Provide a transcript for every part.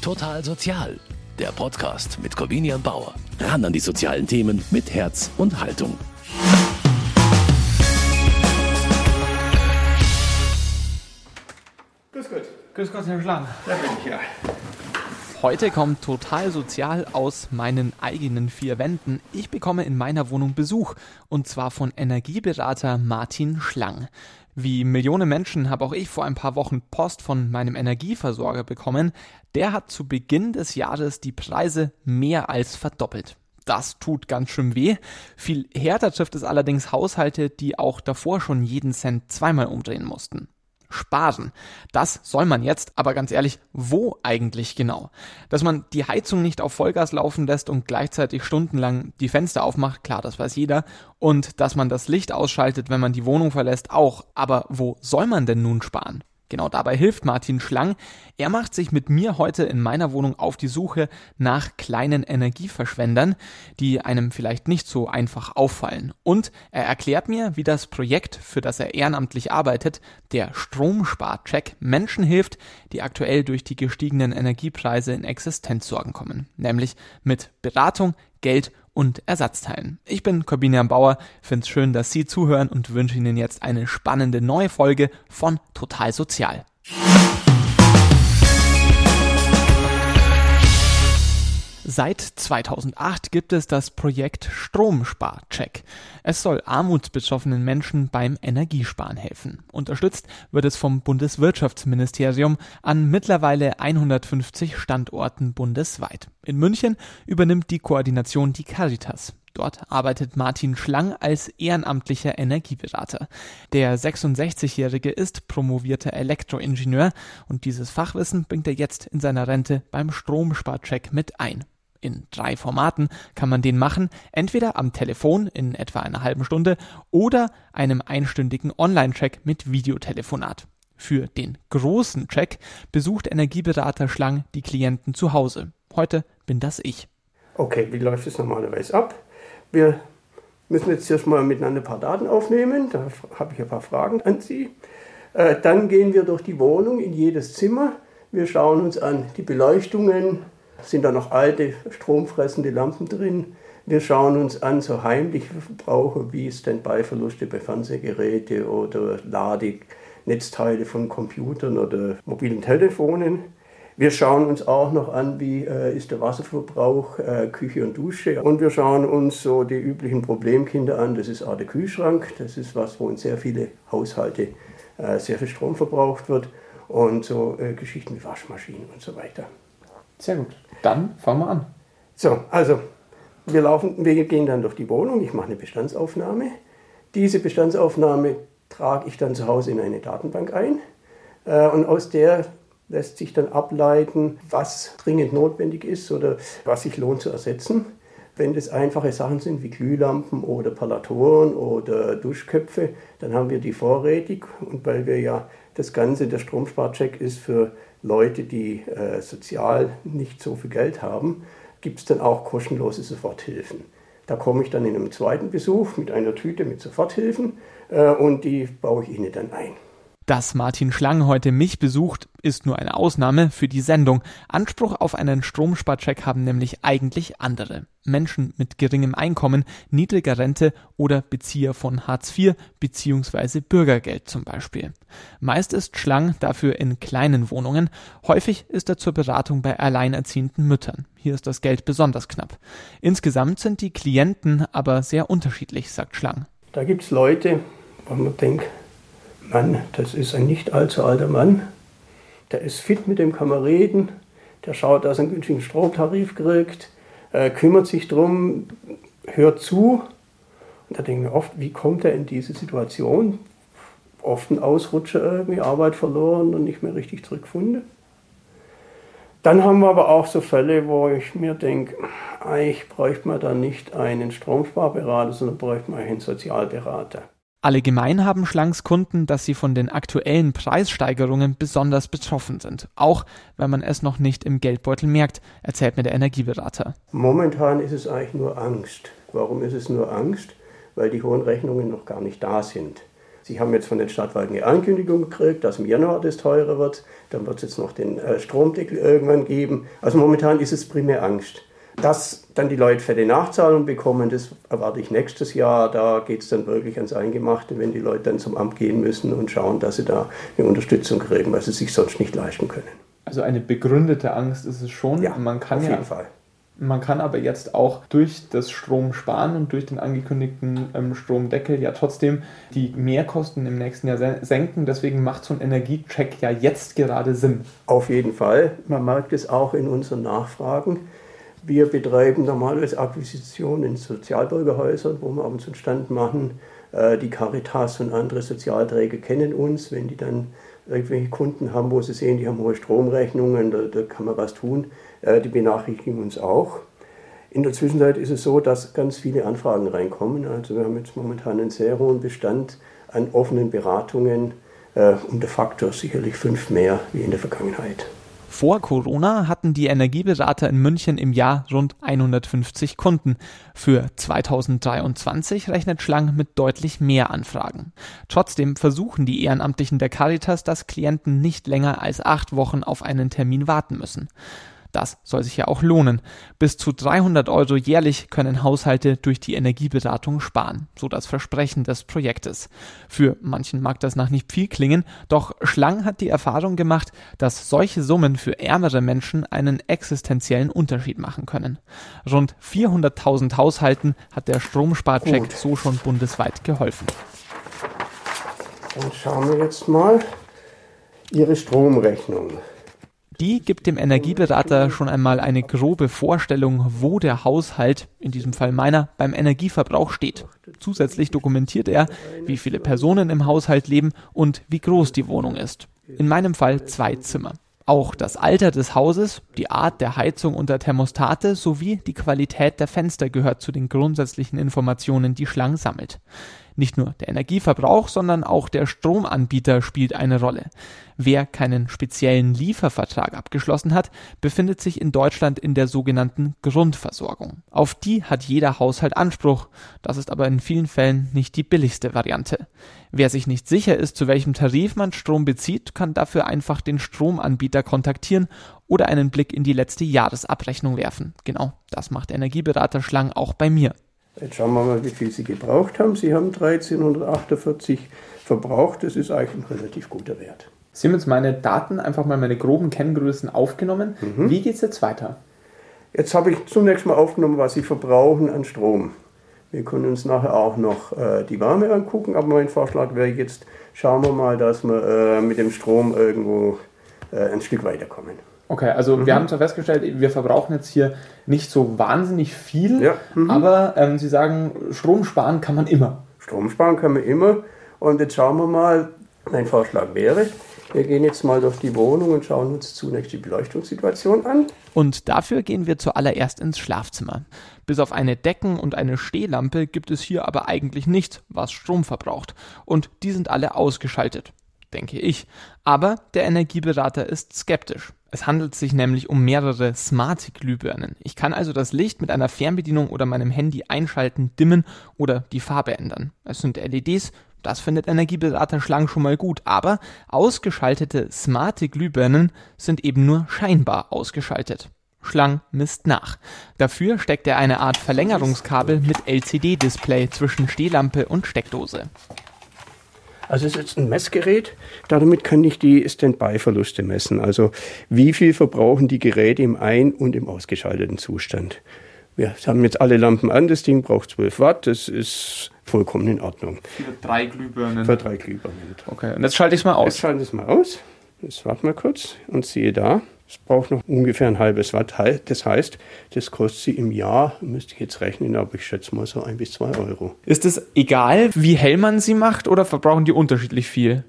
Total Sozial, der Podcast mit Corvinian Bauer. Ran an die sozialen Themen mit Herz und Haltung. Grüß Gott. Grüß Gott, Herr Schlang. Da bin ich ja. Heute kommt total sozial aus meinen eigenen vier Wänden. Ich bekomme in meiner Wohnung Besuch und zwar von Energieberater Martin Schlang. Wie Millionen Menschen habe auch ich vor ein paar Wochen Post von meinem Energieversorger bekommen. Der hat zu Beginn des Jahres die Preise mehr als verdoppelt. Das tut ganz schön weh. Viel härter trifft es allerdings Haushalte, die auch davor schon jeden Cent zweimal umdrehen mussten sparen. Das soll man jetzt, aber ganz ehrlich, wo eigentlich genau? Dass man die Heizung nicht auf Vollgas laufen lässt und gleichzeitig stundenlang die Fenster aufmacht, klar, das weiß jeder. Und dass man das Licht ausschaltet, wenn man die Wohnung verlässt, auch. Aber wo soll man denn nun sparen? Genau dabei hilft Martin Schlang. Er macht sich mit mir heute in meiner Wohnung auf die Suche nach kleinen Energieverschwendern, die einem vielleicht nicht so einfach auffallen. Und er erklärt mir, wie das Projekt, für das er ehrenamtlich arbeitet, der Stromsparcheck, Menschen hilft, die aktuell durch die gestiegenen Energiepreise in Existenzsorgen kommen. Nämlich mit Beratung, Geld und Ersatzteilen. Ich bin Corbinian Bauer, find's schön, dass Sie zuhören und wünsche Ihnen jetzt eine spannende neue Folge von Total Sozial. Seit 2008 gibt es das Projekt Stromsparcheck. Es soll armutsbetroffenen Menschen beim Energiesparen helfen. Unterstützt wird es vom Bundeswirtschaftsministerium an mittlerweile 150 Standorten bundesweit. In München übernimmt die Koordination die Caritas. Dort arbeitet Martin Schlang als ehrenamtlicher Energieberater. Der 66-Jährige ist promovierter Elektroingenieur und dieses Fachwissen bringt er jetzt in seiner Rente beim Stromsparcheck mit ein. In drei Formaten kann man den machen, entweder am Telefon in etwa einer halben Stunde oder einem einstündigen Online-Check mit Videotelefonat. Für den großen Check besucht Energieberater Schlang die Klienten zu Hause. Heute bin das ich. Okay, wie läuft es normalerweise ab? Wir müssen jetzt erstmal miteinander ein paar Daten aufnehmen. Da habe ich ein paar Fragen an Sie. Äh, dann gehen wir durch die Wohnung in jedes Zimmer. Wir schauen uns an die Beleuchtungen, sind da noch alte stromfressende Lampen drin. Wir schauen uns an so heimliche Verbraucher wie Standby-Verluste bei Fernsehgeräten oder Ladenetzteile von Computern oder mobilen Telefonen. Wir schauen uns auch noch an, wie äh, ist der Wasserverbrauch, äh, Küche und Dusche. Und wir schauen uns so die üblichen Problemkinder an. Das ist auch der Kühlschrank. Das ist was, wo in sehr viele Haushalte äh, sehr viel Strom verbraucht wird. Und so äh, Geschichten wie Waschmaschinen und so weiter. Sehr gut. Dann fangen wir an. So, also wir, laufen, wir gehen dann durch die Wohnung. Ich mache eine Bestandsaufnahme. Diese Bestandsaufnahme trage ich dann zu Hause in eine Datenbank ein. Äh, und aus der lässt sich dann ableiten, was dringend notwendig ist oder was sich lohnt zu ersetzen. Wenn das einfache Sachen sind wie Glühlampen oder Palatoren oder Duschköpfe, dann haben wir die vorrätig. Und weil wir ja das Ganze, der Stromsparcheck ist für Leute, die äh, sozial nicht so viel Geld haben, gibt es dann auch kostenlose Soforthilfen. Da komme ich dann in einem zweiten Besuch mit einer Tüte mit Soforthilfen äh, und die baue ich Ihnen dann ein. Dass Martin Schlang heute mich besucht, ist nur eine Ausnahme für die Sendung. Anspruch auf einen Stromsparcheck haben nämlich eigentlich andere. Menschen mit geringem Einkommen, niedriger Rente oder Bezieher von Hartz IV bzw. Bürgergeld zum Beispiel. Meist ist Schlang dafür in kleinen Wohnungen, häufig ist er zur Beratung bei alleinerziehenden Müttern. Hier ist das Geld besonders knapp. Insgesamt sind die Klienten aber sehr unterschiedlich, sagt Schlang. Da gibt es Leute, wo man denkt, Mann, das ist ein nicht allzu alter Mann, der ist fit mit dem reden, der schaut, dass er einen günstigen Stromtarif kriegt, äh, kümmert sich drum, hört zu. Und da denken wir oft, wie kommt er in diese Situation? Oft ein Ausrutscher irgendwie, Arbeit verloren und nicht mehr richtig zurückgefunden. Dann haben wir aber auch so Fälle, wo ich mir denke, eigentlich bräuchte man da nicht einen Stromsparberater, sondern bräuchte man einen Sozialberater. Alle gemein haben Schlangs Kunden, dass sie von den aktuellen Preissteigerungen besonders betroffen sind, auch wenn man es noch nicht im Geldbeutel merkt, erzählt mir der Energieberater. Momentan ist es eigentlich nur Angst. Warum ist es nur Angst? Weil die hohen Rechnungen noch gar nicht da sind. Sie haben jetzt von den Stadtwerken eine Ankündigung gekriegt, dass im Januar das teurer wird. Dann wird es jetzt noch den äh, Stromdeckel irgendwann geben. Also momentan ist es primär Angst. Dass dann die Leute fette Nachzahlung bekommen, das erwarte ich nächstes Jahr. Da geht es dann wirklich ans Eingemachte, wenn die Leute dann zum Amt gehen müssen und schauen, dass sie da eine Unterstützung kriegen, weil sie sich sonst nicht leisten können. Also eine begründete Angst ist es schon. Ja, man kann auf ja, jeden Fall. Man kann aber jetzt auch durch das Stromsparen und durch den angekündigten ähm, Stromdeckel ja trotzdem die Mehrkosten im nächsten Jahr senken. Deswegen macht so ein Energiecheck ja jetzt gerade Sinn. Auf jeden Fall. Man merkt es auch in unseren Nachfragen. Wir betreiben normalerweise Akquisitionen in Sozialbürgerhäusern, wo wir abends einen Stand machen. Äh, die Caritas und andere Sozialträger kennen uns. Wenn die dann irgendwelche Kunden haben, wo sie sehen, die haben hohe Stromrechnungen, da, da kann man was tun äh, die benachrichtigen uns auch. In der Zwischenzeit ist es so, dass ganz viele Anfragen reinkommen. Also wir haben jetzt momentan einen sehr hohen Bestand an offenen Beratungen, äh, um de facto sicherlich fünf mehr wie in der Vergangenheit. Vor Corona hatten die Energieberater in München im Jahr rund 150 Kunden. Für 2023 rechnet Schlang mit deutlich mehr Anfragen. Trotzdem versuchen die Ehrenamtlichen der Caritas, dass Klienten nicht länger als acht Wochen auf einen Termin warten müssen. Das soll sich ja auch lohnen. Bis zu 300 Euro jährlich können Haushalte durch die Energieberatung sparen, so das Versprechen des Projektes. Für manchen mag das nach nicht viel klingen, doch Schlang hat die Erfahrung gemacht, dass solche Summen für ärmere Menschen einen existenziellen Unterschied machen können. Rund 400.000 Haushalten hat der Stromsparcheck Gut. so schon bundesweit geholfen. Dann schauen wir jetzt mal Ihre Stromrechnung. Die gibt dem Energieberater schon einmal eine grobe Vorstellung, wo der Haushalt, in diesem Fall meiner, beim Energieverbrauch steht. Zusätzlich dokumentiert er, wie viele Personen im Haushalt leben und wie groß die Wohnung ist. In meinem Fall zwei Zimmer. Auch das Alter des Hauses, die Art der Heizung und der Thermostate sowie die Qualität der Fenster gehört zu den grundsätzlichen Informationen, die Schlang sammelt. Nicht nur der Energieverbrauch, sondern auch der Stromanbieter spielt eine Rolle. Wer keinen speziellen Liefervertrag abgeschlossen hat, befindet sich in Deutschland in der sogenannten Grundversorgung. Auf die hat jeder Haushalt Anspruch. Das ist aber in vielen Fällen nicht die billigste Variante. Wer sich nicht sicher ist, zu welchem Tarif man Strom bezieht, kann dafür einfach den Stromanbieter kontaktieren oder einen Blick in die letzte Jahresabrechnung werfen. Genau, das macht Energieberater Schlang auch bei mir. Jetzt schauen wir mal, wie viel Sie gebraucht haben. Sie haben 1348 verbraucht. Das ist eigentlich ein relativ guter Wert. Sie haben jetzt meine Daten, einfach mal meine groben Kenngrößen aufgenommen. Mhm. Wie geht es jetzt weiter? Jetzt habe ich zunächst mal aufgenommen, was Sie verbrauchen an Strom. Wir können uns nachher auch noch äh, die Wärme angucken, aber mein Vorschlag wäre jetzt, schauen wir mal, dass wir äh, mit dem Strom irgendwo äh, ein Stück weiterkommen. Okay, also mhm. wir haben zwar festgestellt, wir verbrauchen jetzt hier nicht so wahnsinnig viel, ja. mhm. aber ähm, Sie sagen, Strom sparen kann man immer. Strom sparen kann man immer. Und jetzt schauen wir mal, mein Vorschlag wäre, wir gehen jetzt mal durch die Wohnung und schauen uns zunächst die Beleuchtungssituation an. Und dafür gehen wir zuallererst ins Schlafzimmer. Bis auf eine Decken- und eine Stehlampe gibt es hier aber eigentlich nichts, was Strom verbraucht. Und die sind alle ausgeschaltet denke ich. Aber der Energieberater ist skeptisch. Es handelt sich nämlich um mehrere Smart-Glühbirnen. Ich kann also das Licht mit einer Fernbedienung oder meinem Handy einschalten, dimmen oder die Farbe ändern. Es sind LEDs, das findet Energieberater Schlang schon mal gut, aber ausgeschaltete smarte Glühbirnen sind eben nur scheinbar ausgeschaltet. Schlang misst nach. Dafür steckt er eine Art Verlängerungskabel mit LCD-Display zwischen Stehlampe und Steckdose. Also es ist jetzt ein Messgerät, damit kann ich die Standby-Verluste messen. Also wie viel verbrauchen die Geräte im ein- und im ausgeschalteten Zustand. Wir haben jetzt alle Lampen an, das Ding braucht 12 Watt, das ist vollkommen in Ordnung. Für drei Glühbirnen? Für drei Glühbirnen. Okay, und jetzt schalte ich es mal aus. Jetzt schalte ich es mal aus. Jetzt warten wir kurz und siehe da, es braucht noch ungefähr ein halbes Watt. Das heißt, das kostet sie im Jahr, müsste ich jetzt rechnen, aber ich schätze mal so ein bis zwei Euro. Ist es egal, wie hell man sie macht oder verbrauchen die unterschiedlich viel?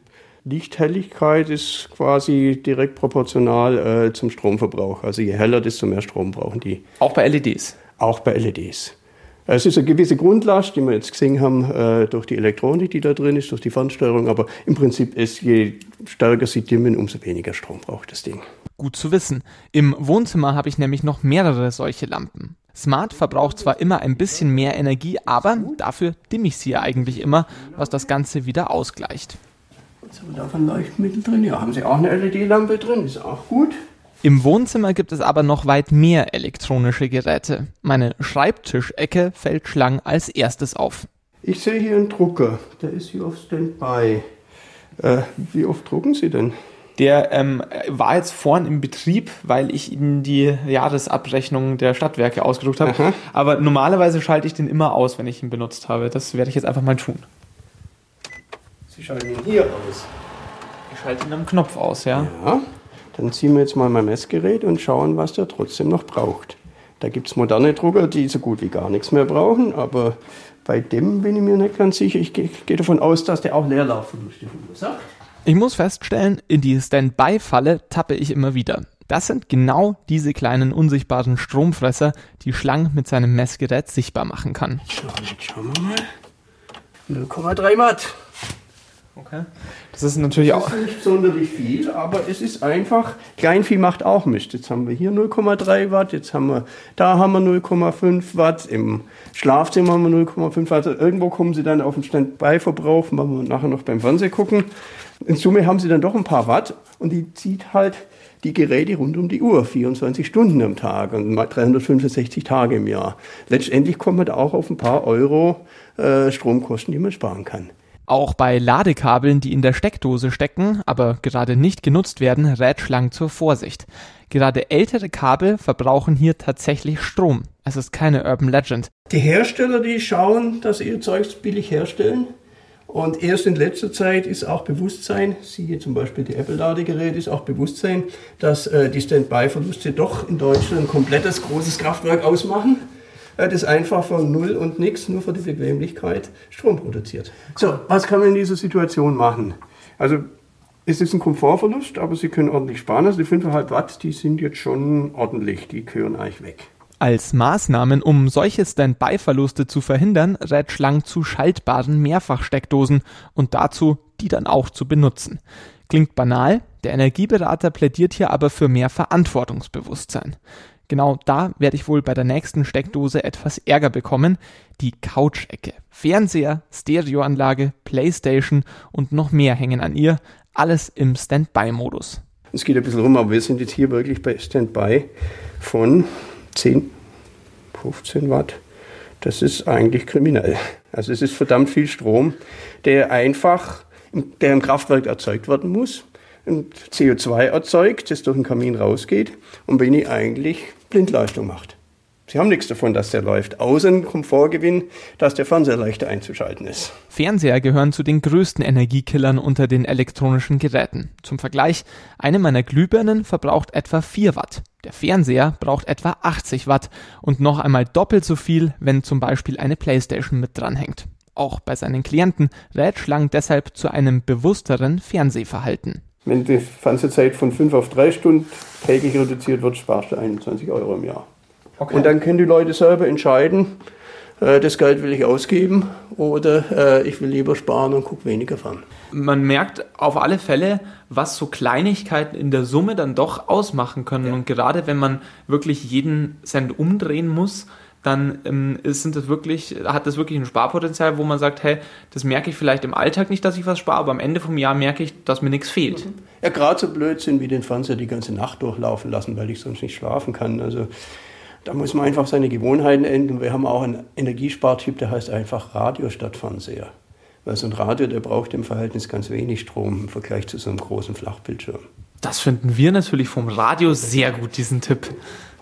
Lichthelligkeit ist quasi direkt proportional äh, zum Stromverbrauch. Also je heller, desto mehr Strom brauchen die. Auch bei LEDs? Auch bei LEDs. Es ist eine gewisse Grundlast, die wir jetzt gesehen haben, äh, durch die Elektronik, die da drin ist, durch die Fernsteuerung. Aber im Prinzip ist, je stärker sie dimmen, umso weniger Strom braucht das Ding. Gut zu wissen. Im Wohnzimmer habe ich nämlich noch mehrere solche Lampen. Smart verbraucht zwar immer ein bisschen mehr Energie, aber dafür dimme ich sie ja eigentlich immer, was das Ganze wieder ausgleicht. Jetzt haben wir da ein Leuchtmittel drin. Ja, haben Sie auch eine LED-Lampe drin, ist auch gut. Im Wohnzimmer gibt es aber noch weit mehr elektronische Geräte. Meine Schreibtischecke fällt Schlang als erstes auf. Ich sehe hier einen Drucker, der ist hier auf Standby. Äh, wie oft drucken Sie denn? Der ähm, war jetzt vorn im Betrieb, weil ich Ihnen die Jahresabrechnung der Stadtwerke ausgedruckt habe. Aha. Aber normalerweise schalte ich den immer aus, wenn ich ihn benutzt habe. Das werde ich jetzt einfach mal tun. Sie schalten ihn hier aus. Ich schalte ihn am Knopf aus, ja. Ja, dann ziehen wir jetzt mal mein Messgerät und schauen, was der trotzdem noch braucht. Da gibt es moderne Drucker, die so gut wie gar nichts mehr brauchen, aber bei dem bin ich mir nicht ganz sicher. Ich gehe geh davon aus, dass der auch Leerlaufverluste verursacht. Ich muss feststellen, in die Standby-Falle tappe ich immer wieder. Das sind genau diese kleinen unsichtbaren Stromfresser, die Schlang mit seinem Messgerät sichtbar machen kann. So, jetzt schauen wir mal. 0,3 Watt. Okay. Das ist natürlich auch. Das ist nicht sonderlich viel, aber es ist einfach, Kleinvieh macht auch Mist. Jetzt haben wir hier 0,3 Watt, jetzt haben wir, da haben wir 0,5 Watt, im Schlafzimmer haben wir 0,5 Watt. Also irgendwo kommen sie dann auf den Standby-Verbrauch, wenn wir nachher noch beim Fernsehen gucken. In Summe haben sie dann doch ein paar Watt und die zieht halt die Geräte rund um die Uhr, 24 Stunden am Tag und mal 365 Tage im Jahr. Letztendlich kommt man da auch auf ein paar Euro äh, Stromkosten, die man sparen kann. Auch bei Ladekabeln, die in der Steckdose stecken, aber gerade nicht genutzt werden, rät Schlang zur Vorsicht. Gerade ältere Kabel verbrauchen hier tatsächlich Strom. Es ist keine Urban Legend. Die Hersteller, die schauen, dass sie ihr Zeugs billig herstellen. Und erst in letzter Zeit ist auch Bewusstsein, siehe zum Beispiel die Apple-Ladegeräte, ist auch Bewusstsein, dass äh, die Standby-Verluste doch in Deutschland ein komplettes großes Kraftwerk ausmachen, äh, das einfach von Null und nichts nur für die Bequemlichkeit Strom produziert. So, was kann man in dieser Situation machen? Also es ist ein Komfortverlust, aber Sie können ordentlich sparen. Also die 5,5 Watt, die sind jetzt schon ordentlich, die gehören eigentlich weg. Als Maßnahmen, um solche Standby-Verluste zu verhindern, rät Schlang zu schaltbaren Mehrfachsteckdosen und dazu, die dann auch zu benutzen. Klingt banal, der Energieberater plädiert hier aber für mehr Verantwortungsbewusstsein. Genau da werde ich wohl bei der nächsten Steckdose etwas Ärger bekommen. Die Couch-Ecke. Fernseher, Stereoanlage, Playstation und noch mehr hängen an ihr. Alles im Standby-Modus. Es geht ein bisschen rum, aber wir sind jetzt hier wirklich bei Standby von 10, 15 Watt. Das ist eigentlich kriminell. Also es ist verdammt viel Strom, der einfach, der im Kraftwerk erzeugt werden muss. Und CO2 erzeugt, das durch den Kamin rausgeht und wenig eigentlich Blindleistung macht. Sie haben nichts davon, dass der läuft, außer einen Komfortgewinn, dass der Fernseher leichter einzuschalten ist. Fernseher gehören zu den größten Energiekillern unter den elektronischen Geräten. Zum Vergleich, eine meiner Glühbirnen verbraucht etwa 4 Watt. Der Fernseher braucht etwa 80 Watt und noch einmal doppelt so viel, wenn zum Beispiel eine Playstation mit dranhängt. Auch bei seinen Klienten rät Schlang deshalb zu einem bewussteren Fernsehverhalten. Wenn die Fernsehzeit von 5 auf 3 Stunden täglich reduziert wird, sparst du 21 Euro im Jahr. Okay. Und dann können die Leute selber entscheiden, äh, das Geld will ich ausgeben oder äh, ich will lieber sparen und gucke weniger fern. Man merkt auf alle Fälle, was so Kleinigkeiten in der Summe dann doch ausmachen können. Ja. Und gerade wenn man wirklich jeden Cent umdrehen muss, dann ähm, sind das wirklich, hat das wirklich ein Sparpotenzial, wo man sagt, hey, das merke ich vielleicht im Alltag nicht, dass ich was spare, aber am Ende vom Jahr merke ich, dass mir nichts fehlt. Ja, gerade so Blödsinn wie den Fernseher die ganze Nacht durchlaufen lassen, weil ich sonst nicht schlafen kann. Also da muss man einfach seine Gewohnheiten ändern. Wir haben auch einen Energiespartyp, der heißt einfach Radio statt Fernseher. Weil so ein Radio, der braucht im Verhältnis ganz wenig Strom im Vergleich zu so einem großen Flachbildschirm. Das finden wir natürlich vom Radio sehr gut, diesen Tipp.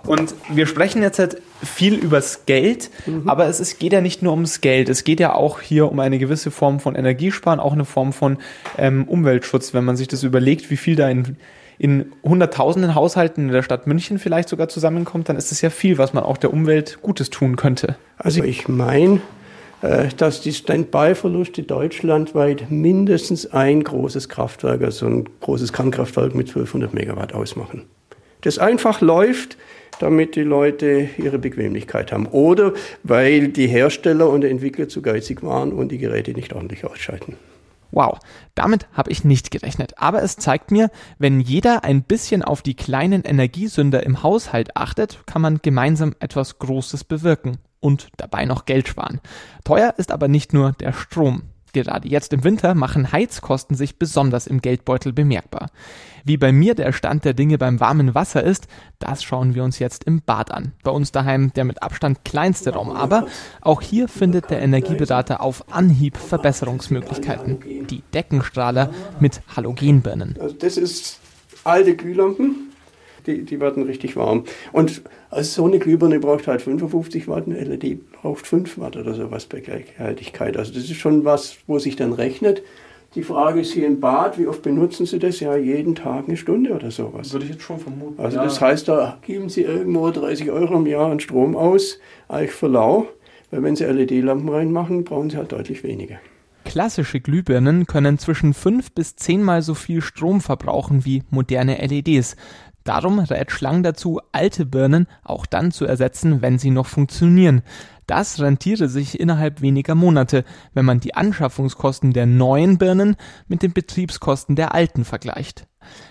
Und wir sprechen jetzt halt viel übers Geld, aber es ist, geht ja nicht nur ums Geld. Es geht ja auch hier um eine gewisse Form von Energiesparen, auch eine Form von ähm, Umweltschutz, wenn man sich das überlegt, wie viel da in, in hunderttausenden Haushalten in der Stadt München vielleicht sogar zusammenkommt, dann ist es ja viel, was man auch der Umwelt Gutes tun könnte. Also ich meine, äh, dass die Standby-Verluste deutschlandweit mindestens ein großes Kraftwerk, also ein großes Kernkraftwerk mit 1200 Megawatt ausmachen. Das einfach läuft, damit die Leute ihre Bequemlichkeit haben. Oder weil die Hersteller und Entwickler zu geizig waren und die Geräte nicht ordentlich ausschalten. Wow, damit habe ich nicht gerechnet. Aber es zeigt mir, wenn jeder ein bisschen auf die kleinen Energiesünder im Haushalt achtet, kann man gemeinsam etwas Großes bewirken und dabei noch Geld sparen. Teuer ist aber nicht nur der Strom. Gerade jetzt im Winter machen Heizkosten sich besonders im Geldbeutel bemerkbar. Wie bei mir der Stand der Dinge beim warmen Wasser ist, das schauen wir uns jetzt im Bad an. Bei uns daheim der mit Abstand kleinste Raum, aber auch hier findet der Energieberater auf Anhieb Verbesserungsmöglichkeiten. Die Deckenstrahler mit Halogenbirnen. Also das ist alte Glühlampen, die, die werden richtig warm. Und also so eine Glühbirne braucht halt 55 Watt, eine LED braucht 5 Watt oder sowas bei Gleichhaltigkeit. Also das ist schon was, wo sich dann rechnet. Die Frage ist hier im Bad, wie oft benutzen Sie das? Ja, jeden Tag eine Stunde oder sowas. Würde ich jetzt schon vermuten. Also ja. das heißt, da geben Sie irgendwo 30 Euro im Jahr an Strom aus, eigentlich für lau. Weil wenn Sie LED-Lampen reinmachen, brauchen Sie halt deutlich weniger. Klassische Glühbirnen können zwischen 5 bis 10 mal so viel Strom verbrauchen wie moderne LEDs. Darum rät Schlang dazu, alte Birnen auch dann zu ersetzen, wenn sie noch funktionieren. Das rentiere sich innerhalb weniger Monate, wenn man die Anschaffungskosten der neuen Birnen mit den Betriebskosten der alten vergleicht.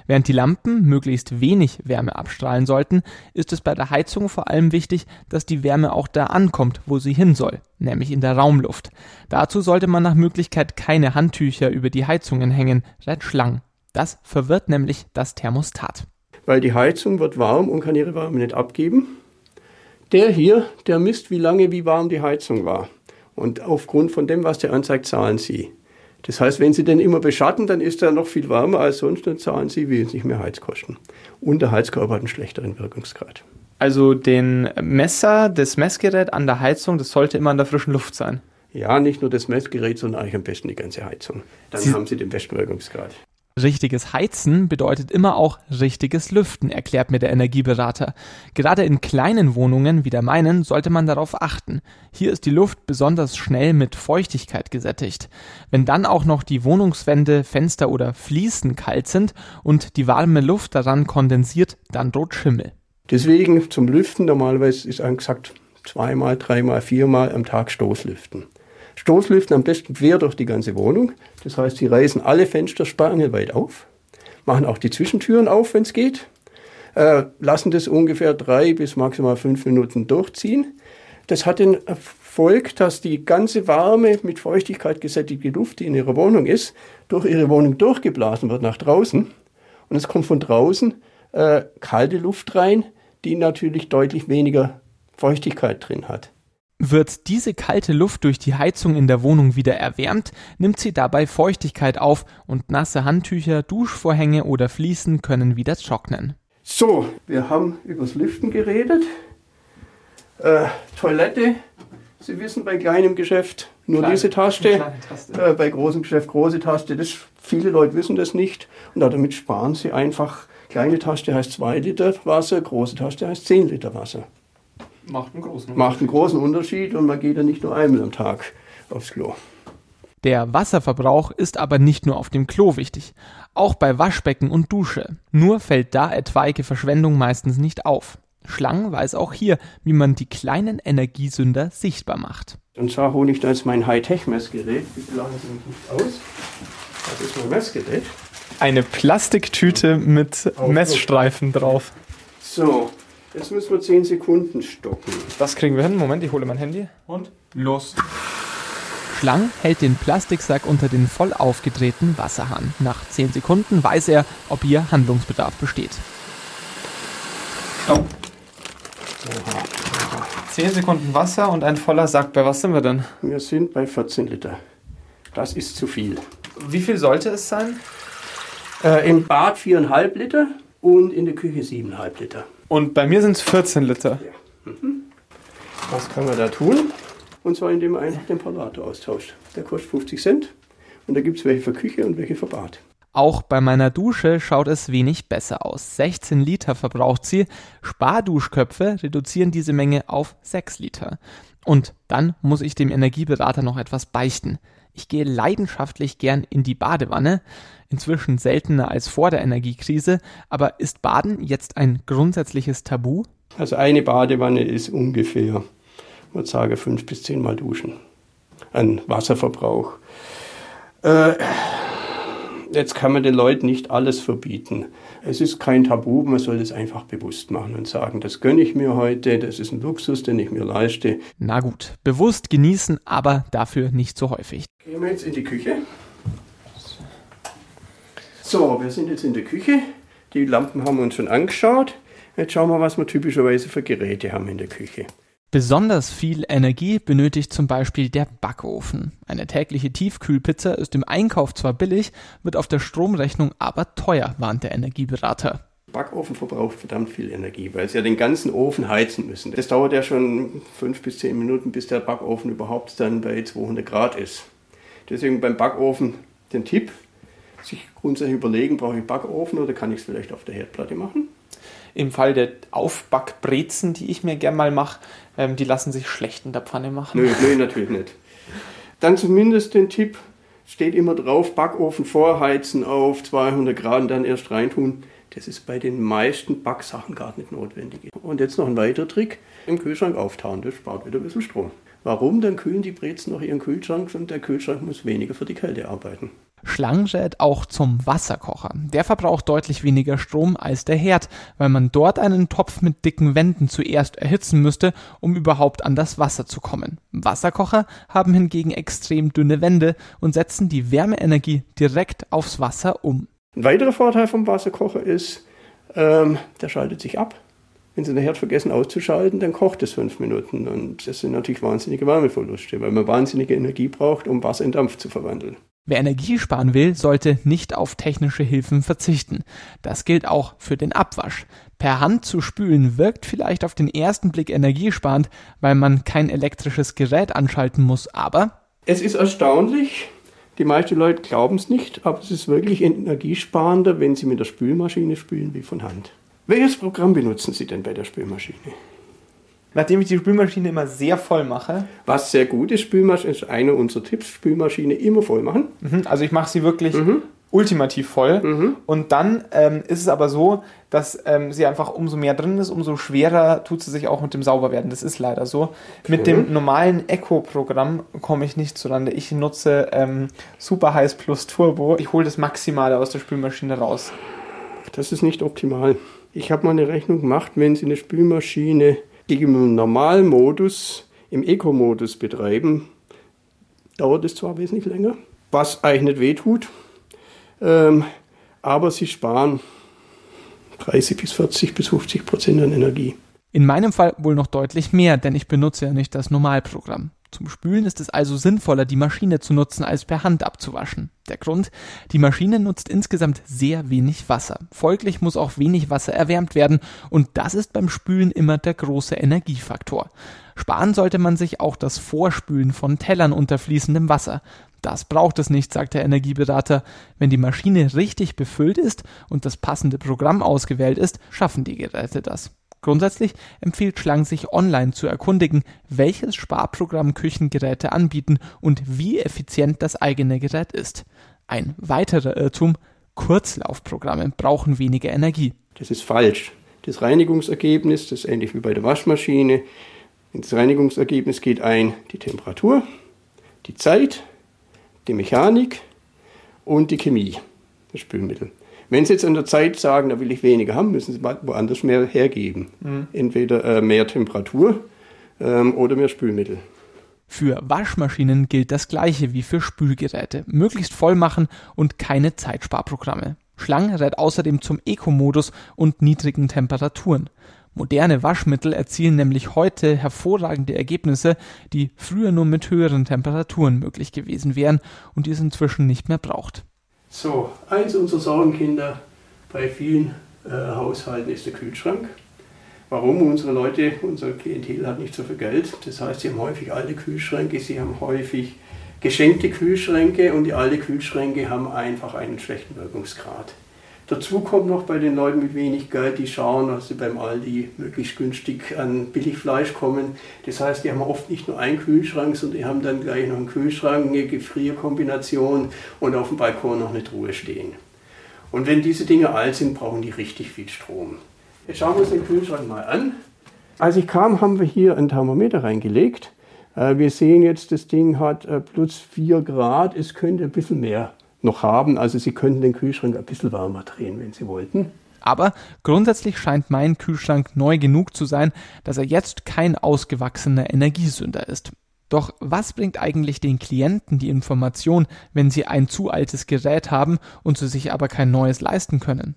Während die Lampen möglichst wenig Wärme abstrahlen sollten, ist es bei der Heizung vor allem wichtig, dass die Wärme auch da ankommt, wo sie hin soll, nämlich in der Raumluft. Dazu sollte man nach Möglichkeit keine Handtücher über die Heizungen hängen, rät Schlang. Das verwirrt nämlich das Thermostat weil die Heizung wird warm und kann ihre Wärme nicht abgeben. Der hier, der misst, wie lange, wie warm die Heizung war. Und aufgrund von dem, was der anzeigt, zahlen Sie. Das heißt, wenn Sie den immer beschatten, dann ist er noch viel wärmer als sonst, dann zahlen Sie wesentlich mehr Heizkosten. Und der Heizkörper hat einen schlechteren Wirkungsgrad. Also den Messer, das Messgerät an der Heizung, das sollte immer in der frischen Luft sein. Ja, nicht nur das Messgerät, sondern eigentlich am besten die ganze Heizung. Dann Sie haben Sie den besten Wirkungsgrad. Richtiges Heizen bedeutet immer auch richtiges Lüften, erklärt mir der Energieberater. Gerade in kleinen Wohnungen wie der meinen sollte man darauf achten. Hier ist die Luft besonders schnell mit Feuchtigkeit gesättigt. Wenn dann auch noch die Wohnungswände, Fenster oder Fliesen kalt sind und die warme Luft daran kondensiert, dann droht Schimmel. Deswegen zum Lüften normalerweise ist angesagt zweimal, dreimal, viermal am Tag Stoßlüften. Stoßlüften am besten quer durch die ganze Wohnung. Das heißt, sie reißen alle Fensterspange weit auf, machen auch die Zwischentüren auf, wenn es geht, äh, lassen das ungefähr drei bis maximal fünf Minuten durchziehen. Das hat den Erfolg, dass die ganze warme, mit Feuchtigkeit gesättigte Luft, die in ihrer Wohnung ist, durch ihre Wohnung durchgeblasen wird nach draußen. Und es kommt von draußen äh, kalte Luft rein, die natürlich deutlich weniger Feuchtigkeit drin hat. Wird diese kalte Luft durch die Heizung in der Wohnung wieder erwärmt, nimmt sie dabei Feuchtigkeit auf und nasse Handtücher, Duschvorhänge oder Fliesen können wieder trocknen. So, wir haben übers Lüften geredet. Äh, Toilette, Sie wissen, bei kleinem Geschäft nur Kleine, diese Taste, Taste. Äh, bei großem Geschäft große Taste. Das, viele Leute wissen das nicht und damit sparen Sie einfach. Kleine Taste heißt 2 Liter Wasser, große Taste heißt 10 Liter Wasser. Macht einen großen Unterschied. Macht einen großen Unterschied und man geht ja nicht nur einmal am Tag aufs Klo. Der Wasserverbrauch ist aber nicht nur auf dem Klo wichtig, auch bei Waschbecken und Dusche. Nur fällt da etwaige Verschwendung meistens nicht auf. Schlang weiß auch hier, wie man die kleinen Energiesünder sichtbar macht. Und zwar hole ich da jetzt mein Hightech-Messgerät. Bitte lachen Sie mich nicht aus. Das ist mein Messgerät. Eine Plastiktüte mit Messstreifen drauf. So, Jetzt müssen wir 10 Sekunden stoppen. Das kriegen wir hin. Moment, ich hole mein Handy. Und los. Schlang hält den Plastiksack unter den voll aufgedrehten Wasserhahn. Nach 10 Sekunden weiß er, ob hier Handlungsbedarf besteht. Oh. 10 Sekunden Wasser und ein voller Sack. Bei was sind wir denn? Wir sind bei 14 Liter. Das ist zu viel. Wie viel sollte es sein? Äh, Im Bad 4,5 Liter und in der Küche 7,5 Liter. Und bei mir sind es 14 Liter. Ja. Mhm. Was kann man da tun? Und zwar indem man einfach den Parlator austauscht. Der kostet 50 Cent und da gibt es welche für Küche und welche für Bad. Auch bei meiner Dusche schaut es wenig besser aus. 16 Liter verbraucht sie. Sparduschköpfe reduzieren diese Menge auf 6 Liter. Und dann muss ich dem Energieberater noch etwas beichten. Ich gehe leidenschaftlich gern in die Badewanne inzwischen seltener als vor der Energiekrise. Aber ist Baden jetzt ein grundsätzliches Tabu? Also eine Badewanne ist ungefähr, ich würde sagen, fünf bis zehnmal duschen an Wasserverbrauch. Äh, jetzt kann man den Leuten nicht alles verbieten. Es ist kein Tabu, man soll es einfach bewusst machen und sagen, das gönne ich mir heute, das ist ein Luxus, den ich mir leiste. Na gut, bewusst genießen, aber dafür nicht so häufig. Gehen wir jetzt in die Küche. So, wir sind jetzt in der Küche. Die Lampen haben wir uns schon angeschaut. Jetzt schauen wir, was wir typischerweise für Geräte haben in der Küche. Besonders viel Energie benötigt zum Beispiel der Backofen. Eine tägliche Tiefkühlpizza ist im Einkauf zwar billig, wird auf der Stromrechnung aber teuer, warnt der Energieberater. Backofen verbraucht verdammt viel Energie, weil sie ja den ganzen Ofen heizen müssen. Das dauert ja schon fünf bis zehn Minuten, bis der Backofen überhaupt dann bei 200 Grad ist. Deswegen beim Backofen den Tipp, sich grundsätzlich überlegen, brauche ich Backofen oder kann ich es vielleicht auf der Herdplatte machen? Im Fall der Aufbackbrezen, die ich mir gern mal mache, ähm, die lassen sich schlecht in der Pfanne machen. Nö, nö, natürlich nicht. Dann zumindest den Tipp, steht immer drauf, Backofen vorheizen auf 200 Grad und dann erst reintun. Das ist bei den meisten Backsachen gar nicht notwendig. Und jetzt noch ein weiterer Trick, im Kühlschrank auftauen, das spart wieder ein bisschen Strom. Warum? Dann kühlen die Brezen noch ihren Kühlschrank und der Kühlschrank muss weniger für die Kälte arbeiten. Schlang rät auch zum Wasserkocher. Der verbraucht deutlich weniger Strom als der Herd, weil man dort einen Topf mit dicken Wänden zuerst erhitzen müsste, um überhaupt an das Wasser zu kommen. Wasserkocher haben hingegen extrem dünne Wände und setzen die Wärmeenergie direkt aufs Wasser um. Ein weiterer Vorteil vom Wasserkocher ist, ähm, der schaltet sich ab. Wenn Sie den Herd vergessen auszuschalten, dann kocht es fünf Minuten. Und das sind natürlich wahnsinnige Wärmeverluste, weil man wahnsinnige Energie braucht, um Wasser in Dampf zu verwandeln. Wer Energie sparen will, sollte nicht auf technische Hilfen verzichten. Das gilt auch für den Abwasch. Per Hand zu spülen wirkt vielleicht auf den ersten Blick energiesparend, weil man kein elektrisches Gerät anschalten muss, aber es ist erstaunlich, die meisten Leute glauben es nicht, aber es ist wirklich energiesparender, wenn Sie mit der Spülmaschine spülen wie von Hand. Welches Programm benutzen Sie denn bei der Spülmaschine? Nachdem ich die Spülmaschine immer sehr voll mache. Was sehr gut ist, Spülmaschine ist einer unserer Tipps, Spülmaschine immer voll machen. Mhm, also ich mache sie wirklich mhm. ultimativ voll. Mhm. Und dann ähm, ist es aber so, dass ähm, sie einfach umso mehr drin ist, umso schwerer tut sie sich auch mit dem Sauberwerden. Das ist leider so. Mit dem normalen Eco-Programm komme ich nicht zurande. Ich nutze ähm, Super Heiß Plus Turbo. Ich hole das Maximale aus der Spülmaschine raus. Das ist nicht optimal. Ich habe mal eine Rechnung gemacht, wenn Sie eine Spülmaschine im Normalmodus, im Eco-Modus betreiben, dauert es zwar wesentlich länger, was eigentlich nicht wehtut, ähm, aber sie sparen 30 bis 40 bis 50 Prozent an Energie. In meinem Fall wohl noch deutlich mehr, denn ich benutze ja nicht das Normalprogramm. Zum Spülen ist es also sinnvoller, die Maschine zu nutzen, als per Hand abzuwaschen. Der Grund? Die Maschine nutzt insgesamt sehr wenig Wasser. Folglich muss auch wenig Wasser erwärmt werden und das ist beim Spülen immer der große Energiefaktor. Sparen sollte man sich auch das Vorspülen von Tellern unter fließendem Wasser. Das braucht es nicht, sagt der Energieberater. Wenn die Maschine richtig befüllt ist und das passende Programm ausgewählt ist, schaffen die Geräte das. Grundsätzlich empfiehlt Schlang sich online zu erkundigen, welches Sparprogramm Küchengeräte anbieten und wie effizient das eigene Gerät ist. Ein weiterer Irrtum, Kurzlaufprogramme brauchen weniger Energie. Das ist falsch. Das Reinigungsergebnis, das ist ähnlich wie bei der Waschmaschine. Ins Reinigungsergebnis geht ein die Temperatur, die Zeit, die Mechanik und die Chemie, das Spülmittel. Wenn Sie jetzt an der Zeit sagen, da will ich weniger haben, müssen Sie woanders mehr hergeben. Mhm. Entweder äh, mehr Temperatur ähm, oder mehr Spülmittel. Für Waschmaschinen gilt das gleiche wie für Spülgeräte. Möglichst voll machen und keine Zeitsparprogramme. Schlang rät außerdem zum Eco-Modus und niedrigen Temperaturen. Moderne Waschmittel erzielen nämlich heute hervorragende Ergebnisse, die früher nur mit höheren Temperaturen möglich gewesen wären und die es inzwischen nicht mehr braucht. So, eins unserer Sorgenkinder bei vielen äh, Haushalten ist der Kühlschrank. Warum? Unsere Leute, unser Klientel hat nicht so viel Geld. Das heißt, sie haben häufig alte Kühlschränke, sie haben häufig geschenkte Kühlschränke und die alten Kühlschränke haben einfach einen schlechten Wirkungsgrad. Dazu kommt noch bei den Leuten mit wenig Geld, die schauen, dass sie beim Aldi möglichst günstig an Billigfleisch kommen. Das heißt, die haben oft nicht nur einen Kühlschrank, sondern die haben dann gleich noch einen Kühlschrank, eine Gefrierkombination und auf dem Balkon noch eine Truhe stehen. Und wenn diese Dinge alt sind, brauchen die richtig viel Strom. Jetzt schauen wir uns den Kühlschrank mal an. Als ich kam, haben wir hier ein Thermometer reingelegt, Äh, wir sehen jetzt, das Ding hat äh, plus 4 Grad. Es könnte ein bisschen mehr noch haben. Also Sie könnten den Kühlschrank ein bisschen wärmer drehen, wenn Sie wollten. Aber grundsätzlich scheint mein Kühlschrank neu genug zu sein, dass er jetzt kein ausgewachsener Energiesünder ist. Doch was bringt eigentlich den Klienten die Information, wenn sie ein zu altes Gerät haben und sie sich aber kein neues leisten können?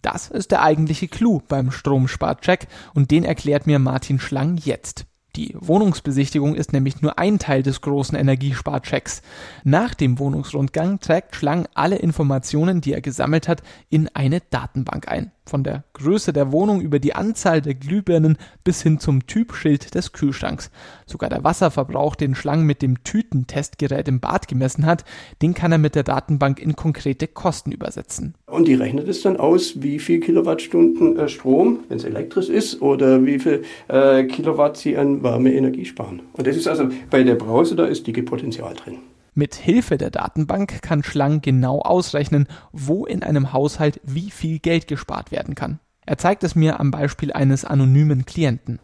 Das ist der eigentliche Clou beim Stromsparcheck und den erklärt mir Martin Schlang jetzt. Die Wohnungsbesichtigung ist nämlich nur ein Teil des großen Energiesparchecks. Nach dem Wohnungsrundgang trägt Schlang alle Informationen, die er gesammelt hat, in eine Datenbank ein. Von der Größe der Wohnung über die Anzahl der Glühbirnen bis hin zum Typschild des Kühlschranks. Sogar der Wasserverbrauch, den Schlang mit dem Tütentestgerät im Bad gemessen hat, den kann er mit der Datenbank in konkrete Kosten übersetzen. Und die rechnet es dann aus, wie viel Kilowattstunden äh, Strom, wenn es elektrisch ist, oder wie viel äh, Kilowatt sie an Wärmeenergie sparen. Und das ist also bei der Brause, da ist dicke Potenzial drin. Mit Hilfe der Datenbank kann Schlang genau ausrechnen, wo in einem Haushalt wie viel Geld gespart werden kann. Er zeigt es mir am Beispiel eines anonymen Klienten.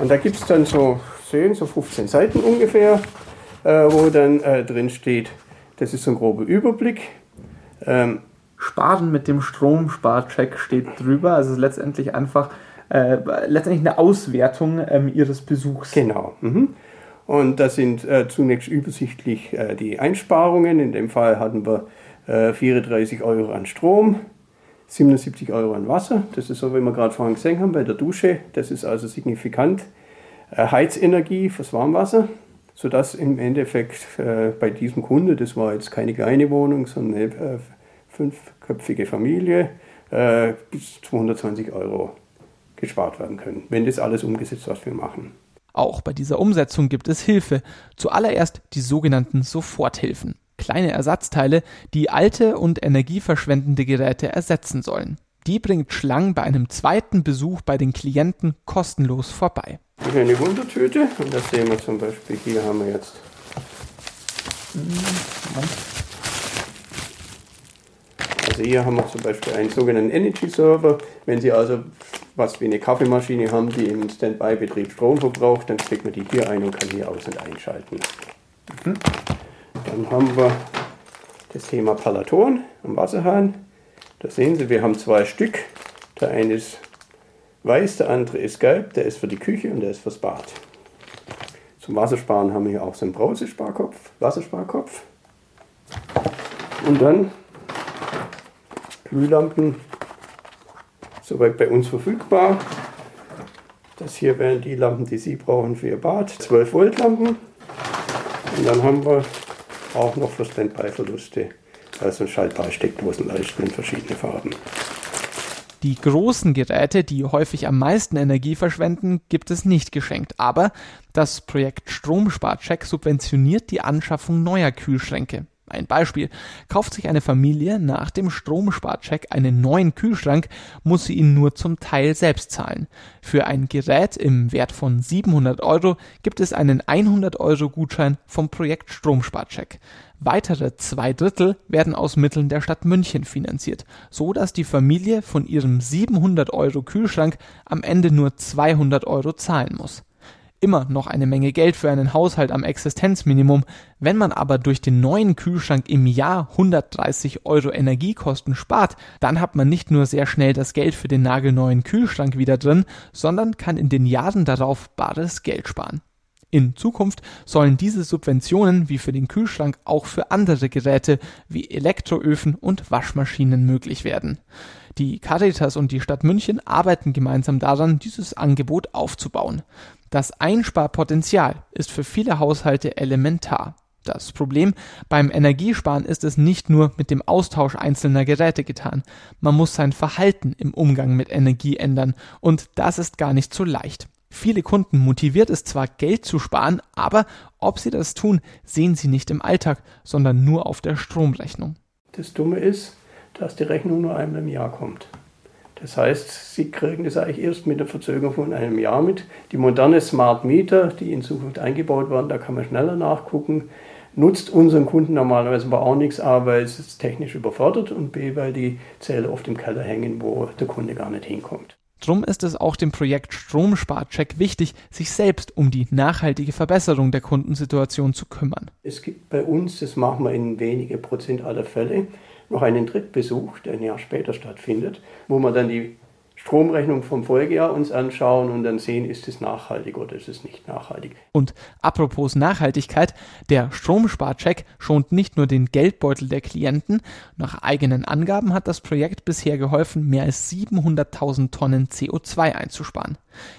Und da gibt es dann so 10, so 15 Seiten ungefähr, äh, wo dann äh, drin steht, das ist so ein grober Überblick. Ähm, Sparen mit dem Stromsparcheck steht drüber. Also letztendlich einfach äh, letztendlich eine Auswertung ähm, Ihres Besuchs. Genau. Mhm. Und das sind äh, zunächst übersichtlich äh, die Einsparungen. In dem Fall hatten wir äh, 34 Euro an Strom, 77 Euro an Wasser. Das ist so, wie wir gerade vorhin gesehen haben, bei der Dusche. Das ist also signifikant. Äh, Heizenergie fürs Warmwasser, sodass im Endeffekt äh, bei diesem Kunde, das war jetzt keine kleine Wohnung, sondern eine äh, fünfköpfige Familie, bis 220 Euro gespart werden können, wenn das alles umgesetzt, was wir machen. Auch bei dieser Umsetzung gibt es Hilfe. Zuallererst die sogenannten Soforthilfen. Kleine Ersatzteile, die alte und energieverschwendende Geräte ersetzen sollen. Die bringt Schlang bei einem zweiten Besuch bei den Klienten kostenlos vorbei. Hier eine Wundertüte und das sehen wir zum Beispiel, hier haben wir jetzt. Also hier haben wir zum Beispiel einen sogenannten Energy Server. Wenn Sie also was wie eine Kaffeemaschine haben, die im Standby-Betrieb Strom verbraucht, dann steckt man die hier ein und kann hier aus- und einschalten. Mhm. Dann haben wir das Thema Palatoren am Wasserhahn. Da sehen Sie, wir haben zwei Stück. Der eine ist weiß, der andere ist gelb, der ist für die Küche und der ist fürs Bad. Zum Wassersparen haben wir hier auch so einen Brausesparkopf, Wassersparkopf. Und dann Glühlampen soweit bei uns verfügbar. Das hier wären die Lampen, die Sie brauchen für Ihr Bad. 12 Volt Lampen. Und dann haben wir auch noch für Standby-Verluste also schaltbare Steckdosen leisten in verschiedene Farben. Die großen Geräte, die häufig am meisten Energie verschwenden, gibt es nicht geschenkt. Aber das Projekt Stromsparcheck subventioniert die Anschaffung neuer Kühlschränke. Ein Beispiel. Kauft sich eine Familie nach dem Stromsparcheck einen neuen Kühlschrank, muss sie ihn nur zum Teil selbst zahlen. Für ein Gerät im Wert von 700 Euro gibt es einen 100 Euro Gutschein vom Projekt Stromsparcheck. Weitere zwei Drittel werden aus Mitteln der Stadt München finanziert, so dass die Familie von ihrem 700 Euro Kühlschrank am Ende nur 200 Euro zahlen muss immer noch eine Menge Geld für einen Haushalt am Existenzminimum. Wenn man aber durch den neuen Kühlschrank im Jahr 130 Euro Energiekosten spart, dann hat man nicht nur sehr schnell das Geld für den nagelneuen Kühlschrank wieder drin, sondern kann in den Jahren darauf bares Geld sparen. In Zukunft sollen diese Subventionen wie für den Kühlschrank auch für andere Geräte wie Elektroöfen und Waschmaschinen möglich werden. Die Caritas und die Stadt München arbeiten gemeinsam daran, dieses Angebot aufzubauen. Das Einsparpotenzial ist für viele Haushalte elementar. Das Problem beim Energiesparen ist es nicht nur mit dem Austausch einzelner Geräte getan. Man muss sein Verhalten im Umgang mit Energie ändern und das ist gar nicht so leicht. Viele Kunden motiviert es zwar Geld zu sparen, aber ob sie das tun, sehen sie nicht im Alltag, sondern nur auf der Stromrechnung. Das Dumme ist, dass die Rechnung nur einmal im Jahr kommt. Das heißt, Sie kriegen das eigentlich erst mit der Verzögerung von einem Jahr mit. Die moderne Smart Meter, die in Zukunft eingebaut werden, da kann man schneller nachgucken, nutzt unseren Kunden normalerweise aber auch nichts, A, weil es ist technisch überfordert und B, weil die Zähler oft im Keller hängen, wo der Kunde gar nicht hinkommt. Drum ist es auch dem Projekt Stromsparcheck wichtig, sich selbst um die nachhaltige Verbesserung der Kundensituation zu kümmern. Es gibt bei uns, das machen wir in wenige Prozent aller Fälle, noch einen Drittbesuch, der ein Jahr später stattfindet, wo man dann die Stromrechnung vom Folgejahr uns anschauen und dann sehen, ist es nachhaltig oder ist es nicht nachhaltig. Und apropos Nachhaltigkeit, der Stromsparcheck schont nicht nur den Geldbeutel der Klienten, nach eigenen Angaben hat das Projekt bisher geholfen, mehr als 700.000 Tonnen CO2 einzusparen.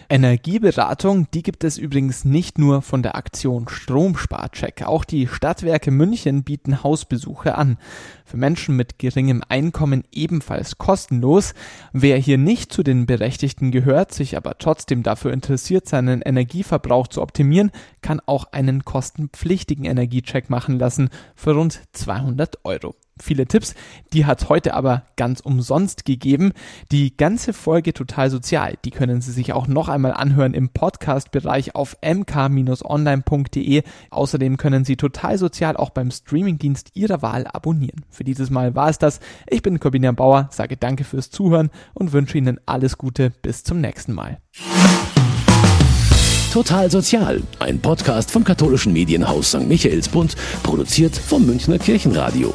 Energieberatung, die gibt es übrigens nicht nur von der Aktion Stromsparcheck. Auch die Stadtwerke München bieten Hausbesuche an. Für Menschen mit geringem Einkommen ebenfalls kostenlos. Wer hier nicht zu den Berechtigten gehört, sich aber trotzdem dafür interessiert, seinen Energieverbrauch zu optimieren, kann auch einen kostenpflichtigen Energiecheck machen lassen für rund 200 Euro viele Tipps. Die hat heute aber ganz umsonst gegeben. Die ganze Folge total sozial, die können Sie sich auch noch einmal anhören im Podcast-Bereich auf mk-online.de. Außerdem können Sie total sozial auch beim Streamingdienst Ihrer Wahl abonnieren. Für dieses Mal war es das. Ich bin Corbinian Bauer, sage danke fürs Zuhören und wünsche Ihnen alles Gute. Bis zum nächsten Mal. Total Sozial, ein Podcast vom katholischen Medienhaus St. Michaelsbund, produziert vom Münchner Kirchenradio.